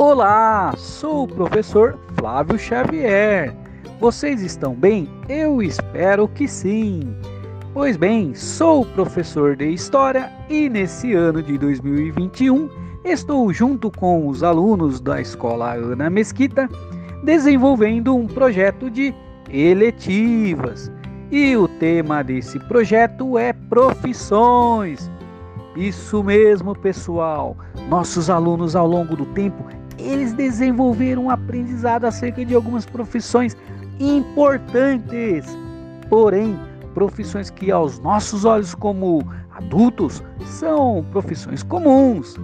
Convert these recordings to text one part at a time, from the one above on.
Olá, sou o professor Flávio Xavier. Vocês estão bem? Eu espero que sim. Pois bem, sou professor de História e nesse ano de 2021 estou junto com os alunos da Escola Ana Mesquita desenvolvendo um projeto de eletivas. E o tema desse projeto é profissões. Isso mesmo, pessoal. Nossos alunos ao longo do tempo, eles desenvolveram um aprendizado acerca de algumas profissões importantes. Porém, profissões que aos nossos olhos como adultos são profissões comuns,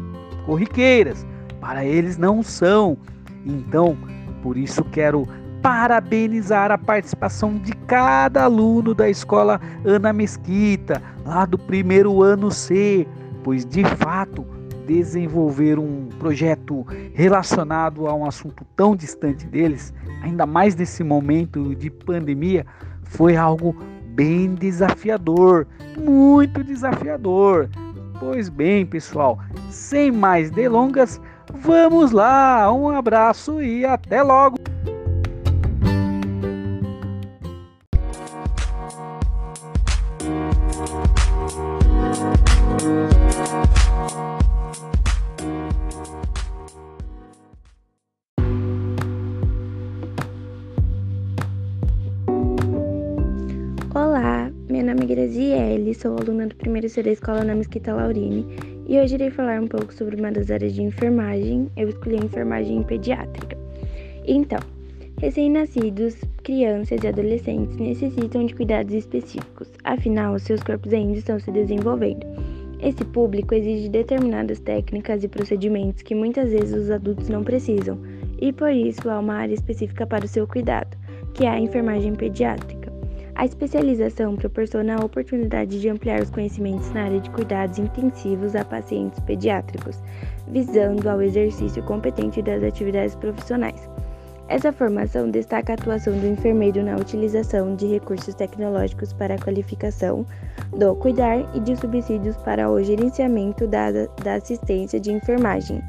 corriqueiras. Para eles não são. Então, por isso quero parabenizar a participação de cada aluno da escola Ana Mesquita, lá do primeiro ano C, pois de fato desenvolver um projeto relacionado a um assunto tão distante deles, ainda mais nesse momento de pandemia, foi algo bem desafiador, muito desafiador. Pois bem, pessoal, sem mais delongas, vamos lá. Um abraço e até logo. Aluna do primeiro C da Escola Ana Mesquita Laurini e hoje irei falar um pouco sobre uma das áreas de enfermagem. Eu escolhi a enfermagem pediátrica. Então, recém-nascidos, crianças e adolescentes necessitam de cuidados específicos, afinal, seus corpos ainda estão se desenvolvendo. Esse público exige determinadas técnicas e procedimentos que muitas vezes os adultos não precisam, e por isso há uma área específica para o seu cuidado, que é a enfermagem pediátrica. A especialização proporciona a oportunidade de ampliar os conhecimentos na área de cuidados intensivos a pacientes pediátricos, visando ao exercício competente das atividades profissionais. Essa formação destaca a atuação do enfermeiro na utilização de recursos tecnológicos para a qualificação do cuidar e de subsídios para o gerenciamento da, da assistência de enfermagem,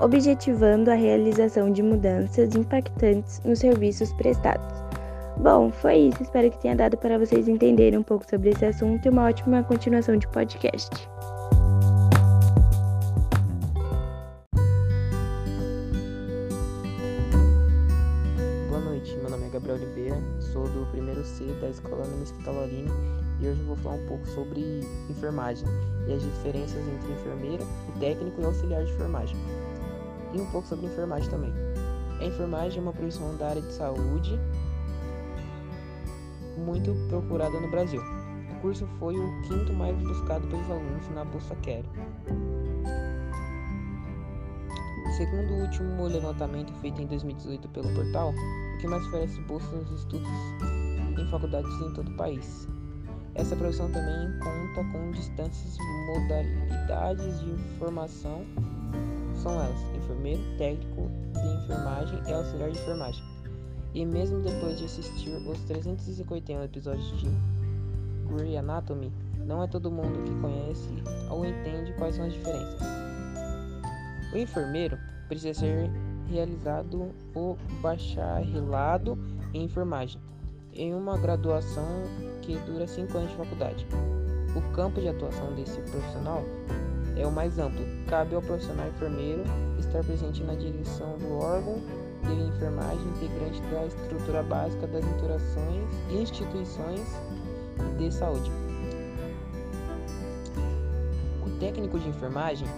objetivando a realização de mudanças impactantes nos serviços prestados. Bom, foi isso. Espero que tenha dado para vocês entenderem um pouco sobre esse assunto e uma ótima continuação de podcast. Boa noite, meu nome é Gabriel Oliveira, sou do primeiro C da Escola Mesquita Laurini e hoje vou falar um pouco sobre enfermagem e as diferenças entre enfermeiro, o técnico e o auxiliar de enfermagem. E um pouco sobre enfermagem também. A enfermagem é uma profissão da área de saúde muito procurada no Brasil. O curso foi o quinto mais buscado pelos alunos na Bolsa Quero. Segundo o último levantamento feito em 2018 pelo portal, o que mais oferece bolsas nos estudos em faculdades em todo o país. Essa profissão também conta com distantes modalidades de formação, são elas enfermeiro, técnico de enfermagem e auxiliar de enfermagem. E mesmo depois de assistir os 351 episódios de Grey Anatomy, não é todo mundo que conhece ou entende quais são as diferenças. O enfermeiro precisa ser realizado o bacharelado em enfermagem, em uma graduação que dura 5 anos de faculdade. O campo de atuação desse profissional é o mais amplo. Cabe ao profissional enfermeiro estar presente na direção do órgão de enfermagem integrante da estrutura básica das e instituições de saúde. O técnico de enfermagem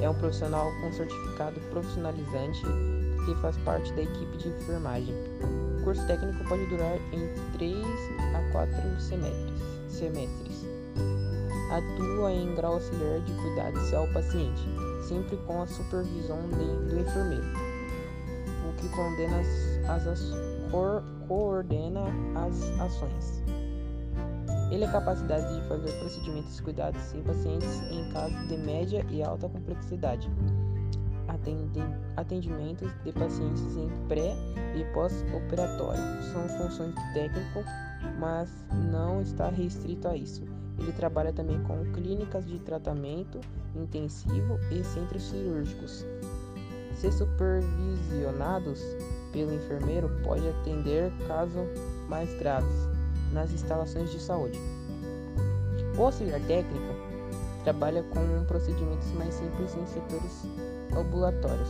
é um profissional com certificado profissionalizante que faz parte da equipe de enfermagem. O curso técnico pode durar entre 3 a 4 semestres. semestres. Atua em grau auxiliar de cuidados ao paciente, sempre com a supervisão de, do enfermeiro condena as, as cor, coordena as ações. Ele é capacidade de fazer procedimentos cuidados em pacientes em casos de média e alta complexidade. Atendimentos de pacientes em pré e pós-operatório são funções do técnico, mas não está restrito a isso. Ele trabalha também com clínicas de tratamento intensivo e centros cirúrgicos. Se supervisionados pelo enfermeiro, pode atender casos mais graves nas instalações de saúde. O auxiliar técnico trabalha com procedimentos mais simples em setores ambulatórios.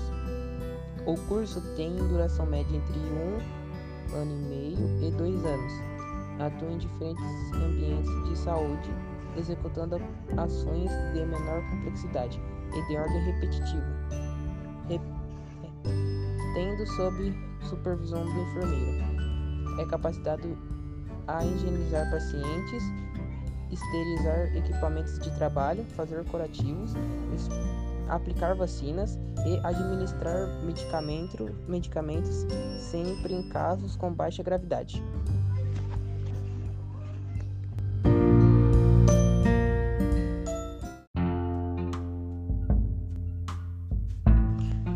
O curso tem duração média entre um ano e meio e dois anos. Atua em diferentes ambientes de saúde, executando ações de menor complexidade e de ordem repetitiva, Rep tendo sob supervisão do enfermeiro. É capacitado a higienizar pacientes, esterilizar equipamentos de trabalho, fazer curativos, aplicar vacinas e administrar medicamento, medicamentos sempre em casos com baixa gravidade.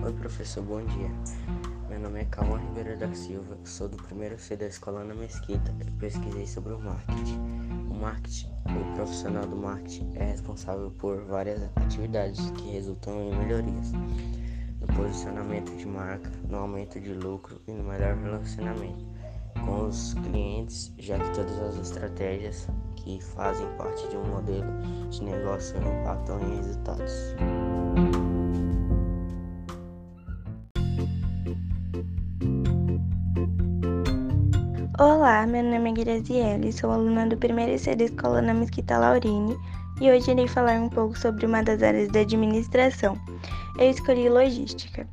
Oi professor, bom dia. É Calma Ribeiro da Silva, sou do primeiro C da Escola na Mesquita e pesquisei sobre o marketing. O marketing, o profissional do marketing, é responsável por várias atividades que resultam em melhorias no posicionamento de marca, no aumento de lucro e no melhor relacionamento com os clientes, já que todas as estratégias que fazem parte de um modelo de negócio impactam em resultados. Olá, meu nome é Graziele, sou aluna do primeiro C da Escola na Mesquita Laurine e hoje irei falar um pouco sobre uma das áreas da administração. Eu escolhi logística.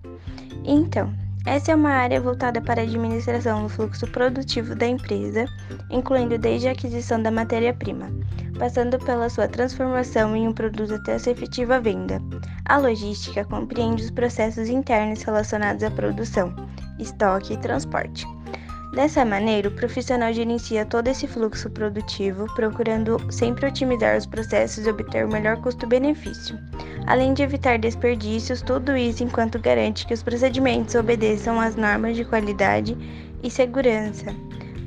Então, essa é uma área voltada para a administração do fluxo produtivo da empresa, incluindo desde a aquisição da matéria-prima, passando pela sua transformação em um produto até a sua efetiva venda. A logística compreende os processos internos relacionados à produção, estoque e transporte. Dessa maneira, o profissional gerencia todo esse fluxo produtivo, procurando sempre otimizar os processos e obter o melhor custo-benefício, além de evitar desperdícios, tudo isso enquanto garante que os procedimentos obedeçam às normas de qualidade e segurança.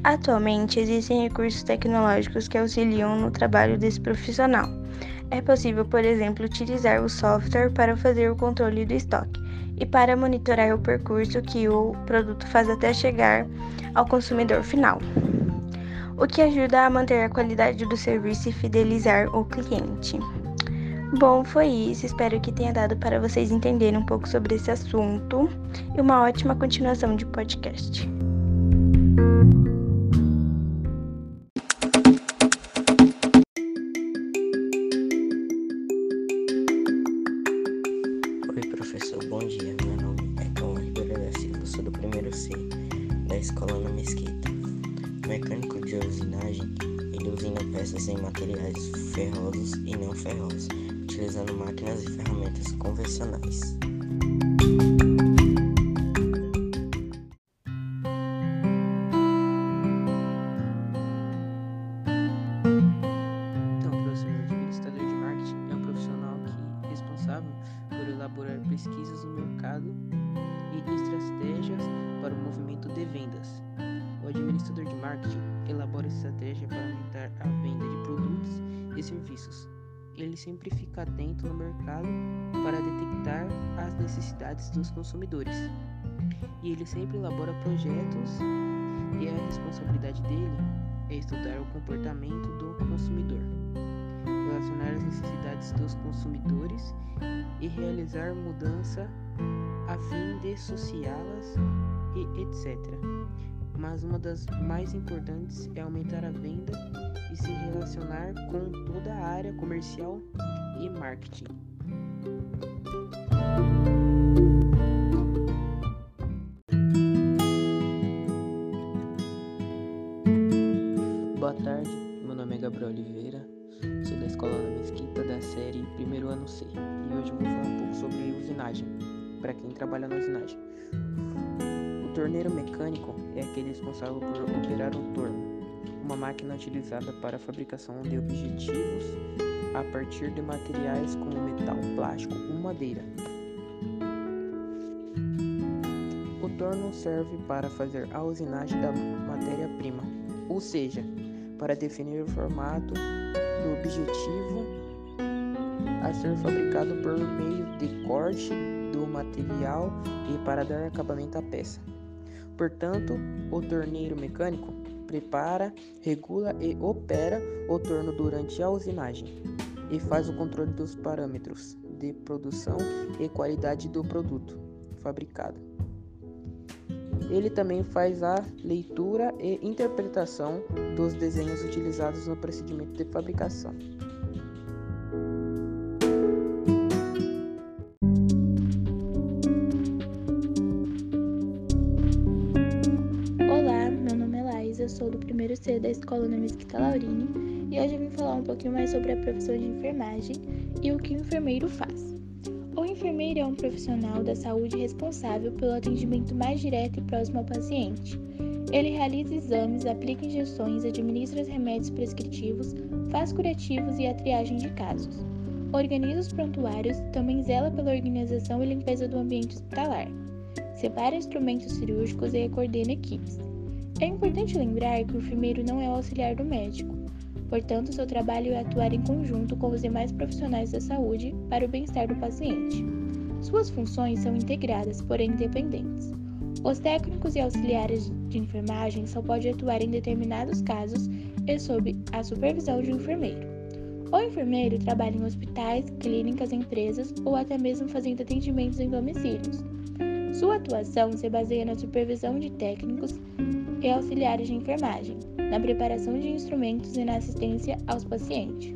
Atualmente, existem recursos tecnológicos que auxiliam no trabalho desse profissional. É possível, por exemplo, utilizar o software para fazer o controle do estoque e para monitorar o percurso que o produto faz até chegar ao consumidor final, o que ajuda a manter a qualidade do serviço e fidelizar o cliente. Bom, foi isso. Espero que tenha dado para vocês entenderem um pouco sobre esse assunto e uma ótima continuação de podcast. Ele sempre fica atento no mercado para detectar as necessidades dos consumidores. E ele sempre elabora projetos e a responsabilidade dele é estudar o comportamento do consumidor, relacionar as necessidades dos consumidores e realizar mudança a fim de associá-las e etc. Mas uma das mais importantes é aumentar a venda e se relacionar com toda a área comercial e marketing. Aquele responsável por operar o torno, uma máquina utilizada para a fabricação de objetivos a partir de materiais como metal, plástico ou madeira. O torno serve para fazer a usinagem da matéria-prima, ou seja, para definir o formato do objetivo a ser fabricado por meio de corte do material e para dar acabamento à peça. Portanto, o torneiro mecânico prepara, regula e opera o torno durante a usinagem e faz o controle dos parâmetros de produção e qualidade do produto fabricado. Ele também faz a leitura e interpretação dos desenhos utilizados no procedimento de fabricação. C da Escola na Mesquita Laurini e hoje eu vim falar um pouquinho mais sobre a profissão de enfermagem e o que o enfermeiro faz. O enfermeiro é um profissional da saúde responsável pelo atendimento mais direto e próximo ao paciente. Ele realiza exames, aplica injeções, administra os remédios prescritivos, faz curativos e a triagem de casos. Organiza os prontuários, também zela pela organização e limpeza do ambiente hospitalar. Separa instrumentos cirúrgicos e coordena equipes. É importante lembrar que o enfermeiro não é o auxiliar do médico. Portanto, seu trabalho é atuar em conjunto com os demais profissionais da saúde para o bem-estar do paciente. Suas funções são integradas, porém independentes. Os técnicos e auxiliares de enfermagem só podem atuar em determinados casos e sob a supervisão de um enfermeiro. O enfermeiro trabalha em hospitais, clínicas, empresas ou até mesmo fazendo atendimentos em domicílios. Sua atuação se baseia na supervisão de técnicos e auxiliares de enfermagem, na preparação de instrumentos e na assistência aos pacientes.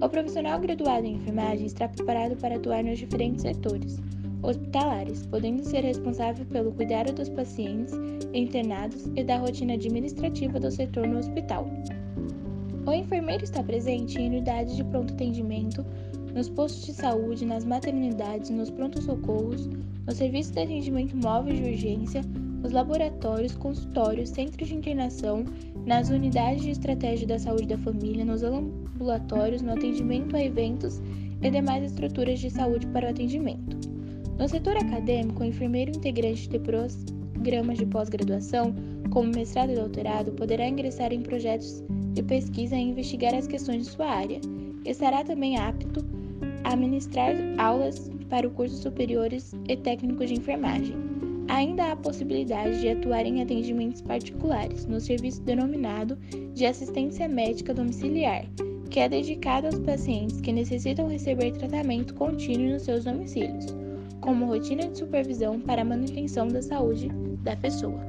O profissional graduado em enfermagem está preparado para atuar nos diferentes setores hospitalares, podendo ser responsável pelo cuidado dos pacientes internados e da rotina administrativa do setor no hospital. O enfermeiro está presente em unidades de pronto atendimento, nos postos de saúde, nas maternidades, nos pronto-socorros, no serviço de atendimento móvel de urgência, nos laboratórios, consultórios, centros de internação, nas unidades de estratégia da saúde da família, nos ambulatórios, no atendimento a eventos e demais estruturas de saúde para o atendimento. No setor acadêmico, o enfermeiro integrante de programas de pós-graduação, como mestrado e doutorado, poderá ingressar em projetos de pesquisa e investigar as questões de sua área. Estará também apto a ministrar aulas para os cursos superiores e técnicos de enfermagem. Ainda há a possibilidade de atuar em atendimentos particulares, no serviço denominado de assistência médica domiciliar, que é dedicado aos pacientes que necessitam receber tratamento contínuo nos seus domicílios, como rotina de supervisão para a manutenção da saúde da pessoa.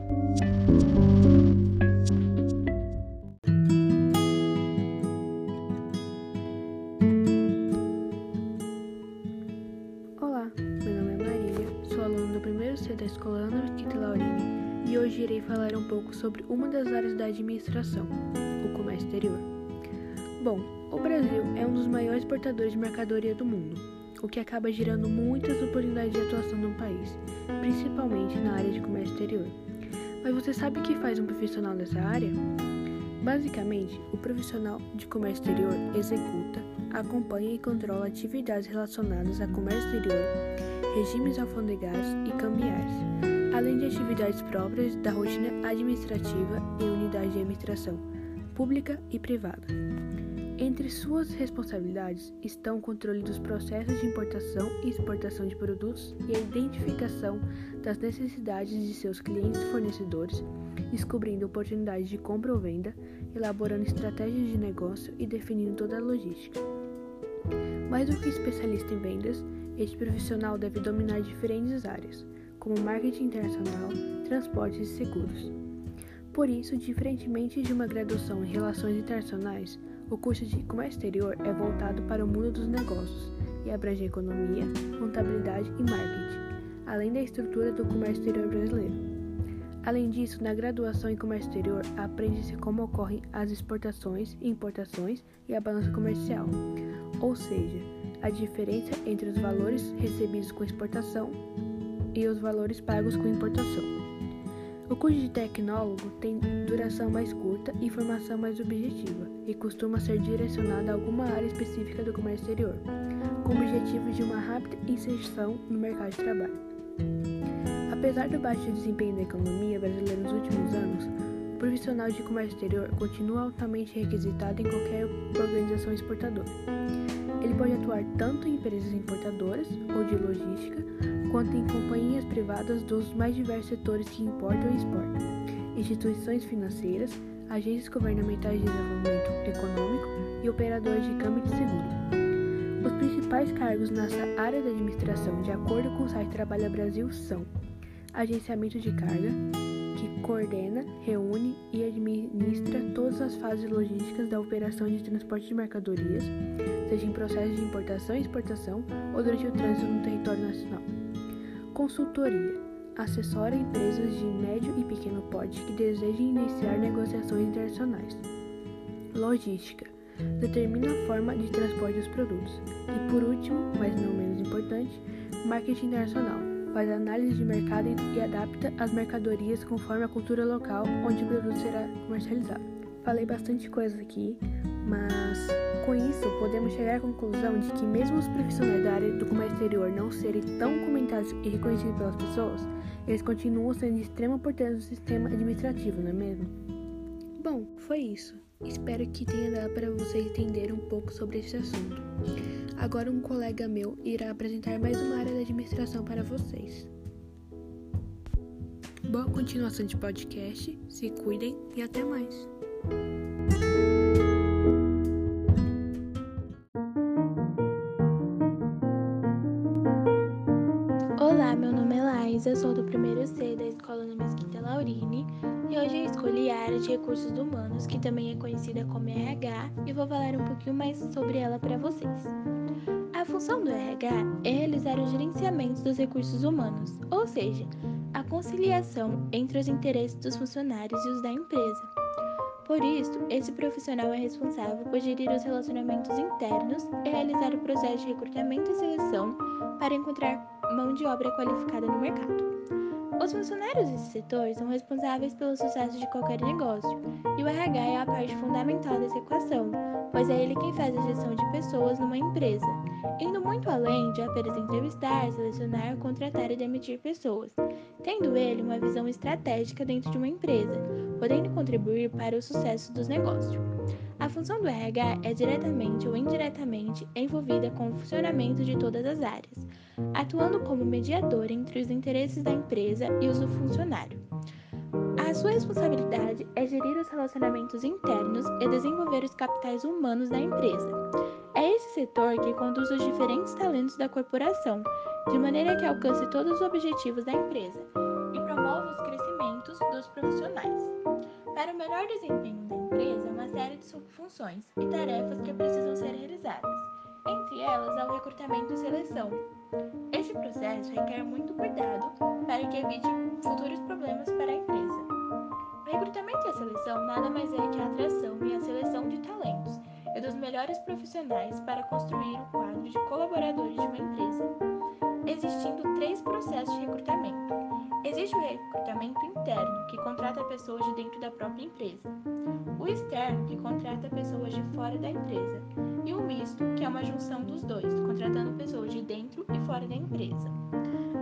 Sobre uma das áreas da administração, o comércio exterior. Bom, o Brasil é um dos maiores exportadores de mercadoria do mundo, o que acaba gerando muitas oportunidades de atuação no país, principalmente na área de comércio exterior. Mas você sabe o que faz um profissional dessa área? Basicamente, o profissional de comércio exterior executa, acompanha e controla atividades relacionadas a comércio exterior, regimes alfandegários e cambiais, além de atividades próprias da rotina administrativa em unidade de administração pública e privada. Entre suas responsabilidades estão o controle dos processos de importação e exportação de produtos e a identificação das necessidades de seus clientes e fornecedores, descobrindo oportunidades de compra ou venda, elaborando estratégias de negócio e definindo toda a logística. Mais do que especialista em vendas, este profissional deve dominar diferentes áreas, como marketing internacional, transportes e seguros. Por isso, diferentemente de uma graduação em relações internacionais, o curso de comércio exterior é voltado para o mundo dos negócios e abrange economia, contabilidade e marketing, além da estrutura do comércio exterior brasileiro. Além disso, na graduação em comércio exterior, aprende-se como ocorrem as exportações, importações e a balança comercial, ou seja, a diferença entre os valores recebidos com exportação e os valores pagos com importação. O curso de tecnólogo tem duração mais curta e formação mais objetiva, e costuma ser direcionado a alguma área específica do comércio exterior, com o objetivo de uma rápida inserção no mercado de trabalho. Apesar do baixo desempenho da economia brasileira nos últimos anos, o profissional de comércio exterior continua altamente requisitado em qualquer organização exportadora. Ele pode atuar tanto em empresas importadoras ou de logística, quanto em companhias privadas dos mais diversos setores que importam e exportam, instituições financeiras, agências governamentais de desenvolvimento econômico e operadores de câmbio de seguro. Os principais cargos nessa área da administração, de acordo com o site Trabalha Brasil, são agenciamento de carga, que coordena, reúne e administra todas as fases logísticas da operação de transporte de mercadorias, seja em processo de importação e exportação ou durante o trânsito no território nacional. Consultoria assessora empresas de médio e pequeno porte que desejem iniciar negociações internacionais. Logística determina a forma de transporte dos produtos. E por último, mas não menos importante, marketing internacional faz análise de mercado e adapta as mercadorias conforme a cultura local onde o produto será comercializado. Falei bastante coisa aqui, mas com isso podemos chegar à conclusão de que mesmo os profissionais da área do comércio exterior não serem tão comentados e reconhecidos pelas pessoas, eles continuam sendo de extrema importância no sistema administrativo, não é mesmo? Bom, foi isso. Espero que tenha dado para vocês entenderem um pouco sobre esse assunto. Agora um colega meu irá apresentar mais uma área da administração para vocês. Boa continuação de podcast, se cuidem e até mais. Olá, meu nome é Laísa, sou do primeiro C da Escola na Mesquita Laurini e hoje eu escolhi a área de recursos humanos, que também é conhecida como RH, e vou falar um pouquinho mais sobre ela para vocês. A função do RH é realizar o gerenciamento dos recursos humanos, ou seja, a conciliação entre os interesses dos funcionários e os da empresa. Por isso, esse profissional é responsável por gerir os relacionamentos internos e realizar o processo de recrutamento e seleção para encontrar mão de obra qualificada no mercado. Os funcionários desse setor são responsáveis pelo sucesso de qualquer negócio, e o RH é a parte fundamental dessa equação, pois é ele quem faz a gestão de pessoas numa empresa, indo muito além de apenas entrevistar, selecionar, contratar e demitir pessoas, tendo ele uma visão estratégica dentro de uma empresa, podendo contribuir para o sucesso dos negócios. A função do RH é diretamente ou indiretamente envolvida com o funcionamento de todas as áreas, atuando como mediador entre os interesses da empresa e os do funcionário. A sua responsabilidade é gerir os relacionamentos internos e desenvolver os capitais humanos da empresa. É esse setor que conduz os diferentes talentos da corporação, de maneira que alcance todos os objetivos da empresa e promova os crescimentos dos profissionais. Para o melhor desempenho da empresa, série de funções e tarefas que precisam ser realizadas. Entre elas, há o recrutamento e seleção. Este processo requer muito cuidado para que evite futuros problemas para a empresa. O recrutamento e a seleção nada mais é que a atração e a seleção de talentos e dos melhores profissionais para construir o quadro de colaboradores de uma empresa, existindo três processos de recrutamento. Existe o recrutamento interno, que contrata pessoas de dentro da própria empresa, o externo, que contrata pessoas de fora da empresa, e o misto, que é uma junção dos dois, contratando pessoas de dentro e fora da empresa.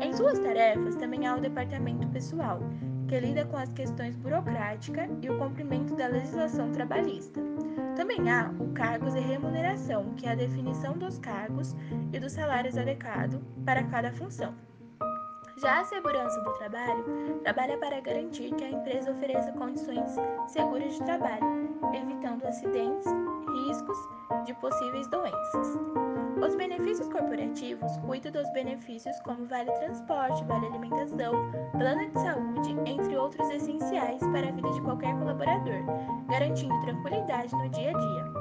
Em suas tarefas também há o departamento pessoal, que lida com as questões burocráticas e o cumprimento da legislação trabalhista. Também há o cargos e remuneração, que é a definição dos cargos e dos salários adequados para cada função. Já a segurança do trabalho trabalha para garantir que a empresa ofereça condições seguras de trabalho, evitando acidentes, riscos de possíveis doenças. Os benefícios corporativos cuidam dos benefícios como vale transporte, vale alimentação, plano de saúde, entre outros essenciais para a vida de qualquer colaborador, garantindo tranquilidade no dia a dia.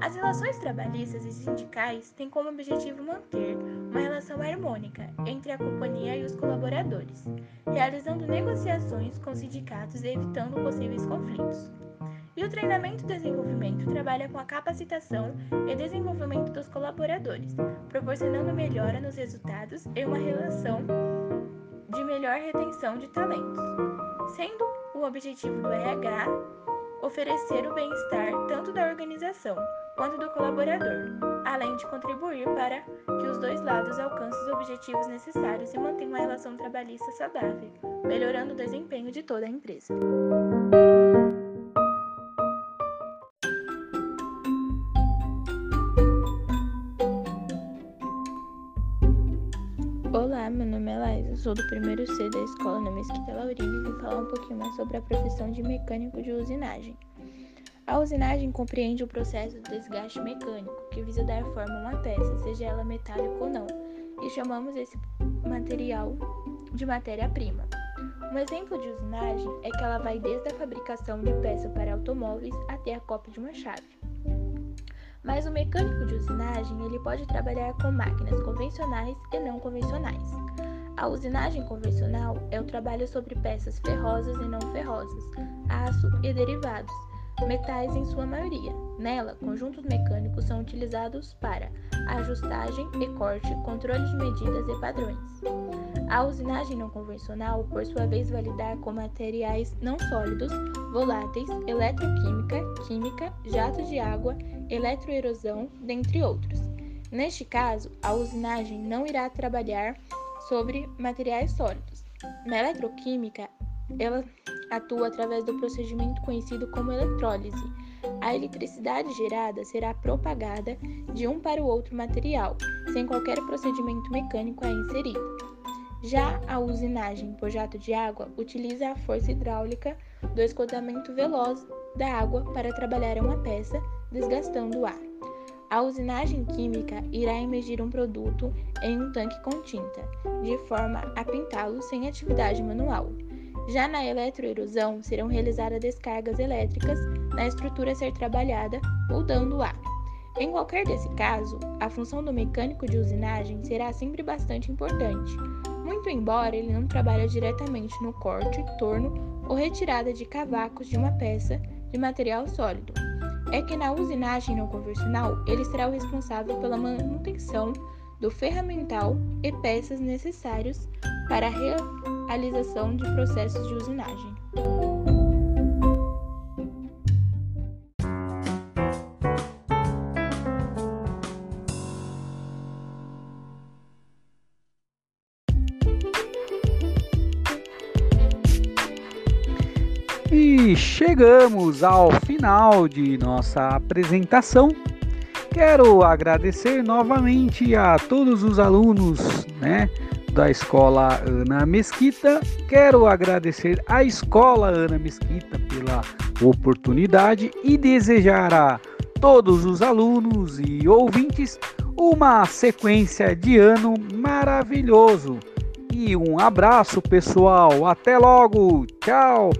As relações trabalhistas e sindicais têm como objetivo manter uma relação harmônica entre a companhia e os colaboradores, realizando negociações com sindicatos e evitando possíveis conflitos. E o treinamento e desenvolvimento trabalha com a capacitação e desenvolvimento dos colaboradores, proporcionando melhora nos resultados e uma relação de melhor retenção de talentos, sendo o objetivo do RH oferecer o bem-estar tanto da organização quanto do colaborador, além de contribuir para que os dois lados alcancem os objetivos necessários e mantenham uma relação trabalhista saudável, melhorando o desempenho de toda a empresa. Olá, meu nome é Laís, sou do primeiro C da escola na Mesquita Laurinha e vou falar um pouquinho mais sobre a profissão de mecânico de usinagem. A usinagem compreende o processo de desgaste mecânico, que visa dar forma a uma peça, seja ela metálica ou não, e chamamos esse material de matéria-prima. Um exemplo de usinagem é que ela vai desde a fabricação de peças para automóveis até a cópia de uma chave. Mas o mecânico de usinagem ele pode trabalhar com máquinas convencionais e não convencionais. A usinagem convencional é o trabalho sobre peças ferrosas e não ferrosas, aço e derivados, metais em sua maioria. Nela, conjuntos mecânicos são utilizados para ajustagem e corte, controle de medidas e padrões. A usinagem não convencional, por sua vez, vai lidar com materiais não sólidos, voláteis, eletroquímica, química, jatos de água, eletroerosão, dentre outros. Neste caso, a usinagem não irá trabalhar sobre materiais sólidos. Na eletroquímica, ela atua através do procedimento conhecido como eletrólise. A eletricidade gerada será propagada de um para o outro material, sem qualquer procedimento mecânico a inserido. Já a usinagem por jato de água utiliza a força hidráulica do esgotamento veloz da água para trabalhar uma peça, desgastando o ar. A usinagem química irá emergir um produto em um tanque com tinta, de forma a pintá-lo sem atividade manual. Já na eletroerosão, serão realizadas descargas elétricas na estrutura a ser trabalhada, ar. Em qualquer desse caso, a função do mecânico de usinagem será sempre bastante importante, muito embora ele não trabalhe diretamente no corte, torno ou retirada de cavacos de uma peça de material sólido. É que na usinagem não convencional, ele será o responsável pela manutenção do ferramental e peças necessários para a realização de processos de usinagem. E chegamos ao final de nossa apresentação. Quero agradecer novamente a todos os alunos, né, da escola Ana Mesquita. Quero agradecer à escola Ana Mesquita pela oportunidade e desejar a todos os alunos e ouvintes uma sequência de ano maravilhoso. E um abraço, pessoal. Até logo. Tchau.